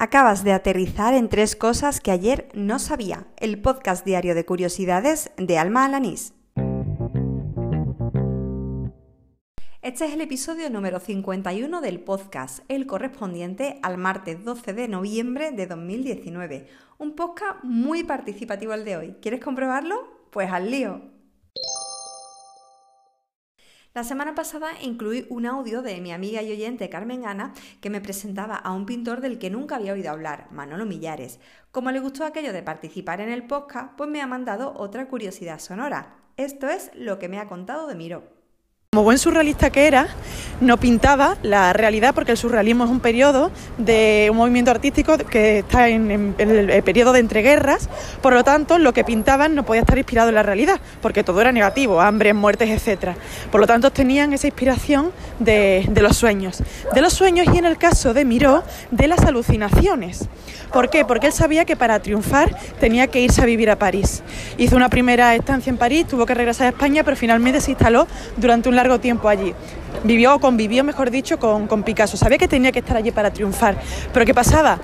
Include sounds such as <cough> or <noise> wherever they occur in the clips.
Acabas de aterrizar en tres cosas que ayer no sabía. El podcast diario de curiosidades de Alma Alanís. Este es el episodio número 51 del podcast, el correspondiente al martes 12 de noviembre de 2019. Un podcast muy participativo el de hoy. ¿Quieres comprobarlo? Pues al lío. La semana pasada incluí un audio de mi amiga y oyente Carmen Ana que me presentaba a un pintor del que nunca había oído hablar, Manolo Millares. Como le gustó aquello de participar en el podcast, pues me ha mandado otra curiosidad sonora. Esto es lo que me ha contado de Miró. Como buen surrealista que era, no pintaba la realidad porque el surrealismo es un periodo de un movimiento artístico que está en, el periodo de entreguerras, por lo tanto lo que pintaban no podía estar inspirado en la realidad porque todo era negativo, hambre, muertes, etc. Por lo tanto tenían esa inspiración de, de los sueños, de los sueños y en el caso de Miró, de las alucinaciones. ¿Por qué? Porque él sabía que para triunfar tenía que irse a vivir a París. Hizo una primera estancia en París, tuvo que regresar a España, pero finalmente se instaló durante un largo tiempo allí. Vivió o convivió, mejor dicho, con, con Picasso. Sabía que tenía que estar allí para triunfar. Pero ¿qué pasaba?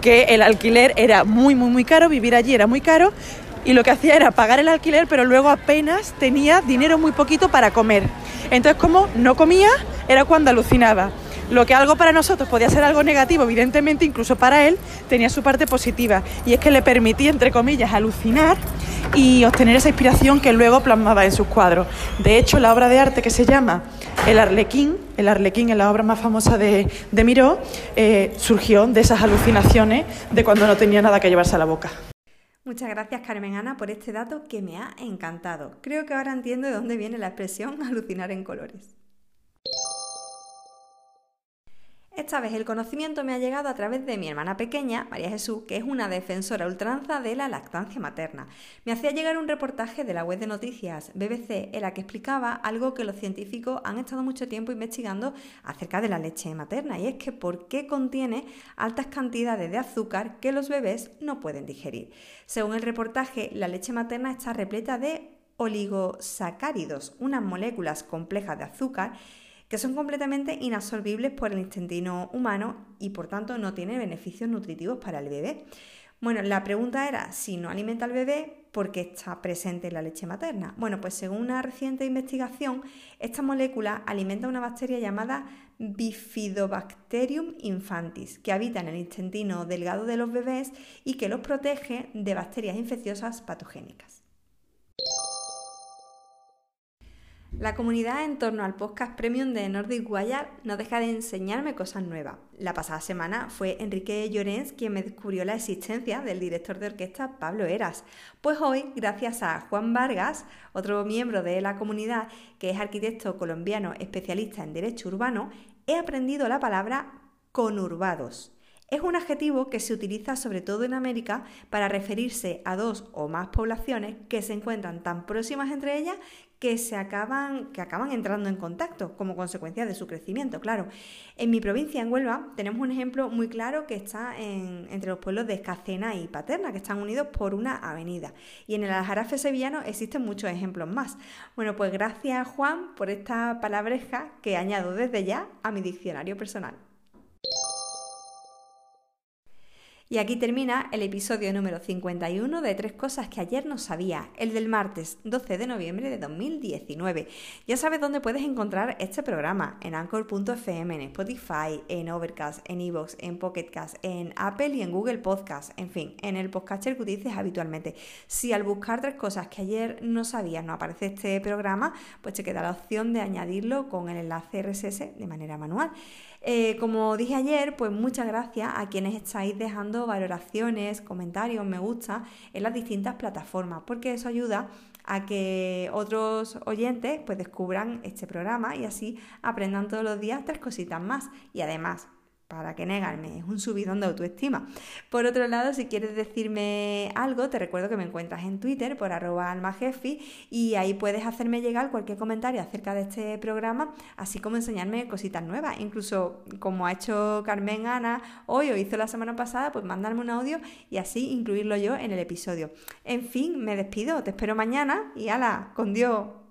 Que el alquiler era muy, muy, muy caro, vivir allí era muy caro y lo que hacía era pagar el alquiler, pero luego apenas tenía dinero muy poquito para comer. Entonces, como no comía, era cuando alucinaba. Lo que algo para nosotros podía ser algo negativo, evidentemente, incluso para él, tenía su parte positiva. Y es que le permitía, entre comillas, alucinar y obtener esa inspiración que luego plasmaba en sus cuadros. De hecho, la obra de arte que se llama El Arlequín, el Arlequín es la obra más famosa de, de Miró, eh, surgió de esas alucinaciones de cuando no tenía nada que llevarse a la boca. Muchas gracias Carmen Ana por este dato que me ha encantado. Creo que ahora entiendo de dónde viene la expresión <laughs> alucinar en colores. Esta vez el conocimiento me ha llegado a través de mi hermana pequeña, María Jesús, que es una defensora ultranza de la lactancia materna. Me hacía llegar un reportaje de la web de noticias BBC en la que explicaba algo que los científicos han estado mucho tiempo investigando acerca de la leche materna y es que por qué contiene altas cantidades de azúcar que los bebés no pueden digerir. Según el reportaje, la leche materna está repleta de oligosacáridos, unas moléculas complejas de azúcar que son completamente inabsorbibles por el intestino humano y por tanto no tienen beneficios nutritivos para el bebé. Bueno, la pregunta era si no alimenta al bebé, ¿por qué está presente en la leche materna? Bueno, pues según una reciente investigación, esta molécula alimenta una bacteria llamada Bifidobacterium infantis, que habita en el intestino delgado de los bebés y que los protege de bacterias infecciosas patogénicas. La comunidad en torno al podcast premium de Nordic Wire no deja de enseñarme cosas nuevas. La pasada semana fue Enrique Llorens quien me descubrió la existencia del director de orquesta Pablo Eras. Pues hoy, gracias a Juan Vargas, otro miembro de la comunidad que es arquitecto colombiano especialista en derecho urbano, he aprendido la palabra conurbados. Es un adjetivo que se utiliza sobre todo en América para referirse a dos o más poblaciones que se encuentran tan próximas entre ellas que se acaban, que acaban entrando en contacto como consecuencia de su crecimiento, claro. En mi provincia, en Huelva, tenemos un ejemplo muy claro que está entre los pueblos de Escacena y Paterna, que están unidos por una avenida. Y en el Aljarafe sevillano existen muchos ejemplos más. Bueno, pues gracias Juan por esta palabreja que añado desde ya a mi diccionario personal. Y aquí termina el episodio número 51 de Tres Cosas que ayer no sabía, el del martes 12 de noviembre de 2019. Ya sabes dónde puedes encontrar este programa, en anchor.fm, en Spotify, en Overcast, en Evox, en Pocketcast, en Apple y en Google Podcast, en fin, en el podcaster que utilices habitualmente. Si al buscar tres cosas que ayer no sabías no aparece este programa, pues te queda la opción de añadirlo con el enlace RSS de manera manual. Eh, como dije ayer, pues muchas gracias a quienes estáis dejando valoraciones, comentarios, me gusta en las distintas plataformas, porque eso ayuda a que otros oyentes pues descubran este programa y así aprendan todos los días tres cositas más. Y además, para que negarme, es un subidón de autoestima. Por otro lado, si quieres decirme algo, te recuerdo que me encuentras en Twitter por arroba almajefi y ahí puedes hacerme llegar cualquier comentario acerca de este programa, así como enseñarme cositas nuevas. Incluso como ha hecho Carmen Ana hoy o hizo la semana pasada, pues mandarme un audio y así incluirlo yo en el episodio. En fin, me despido, te espero mañana y ala, con Dios.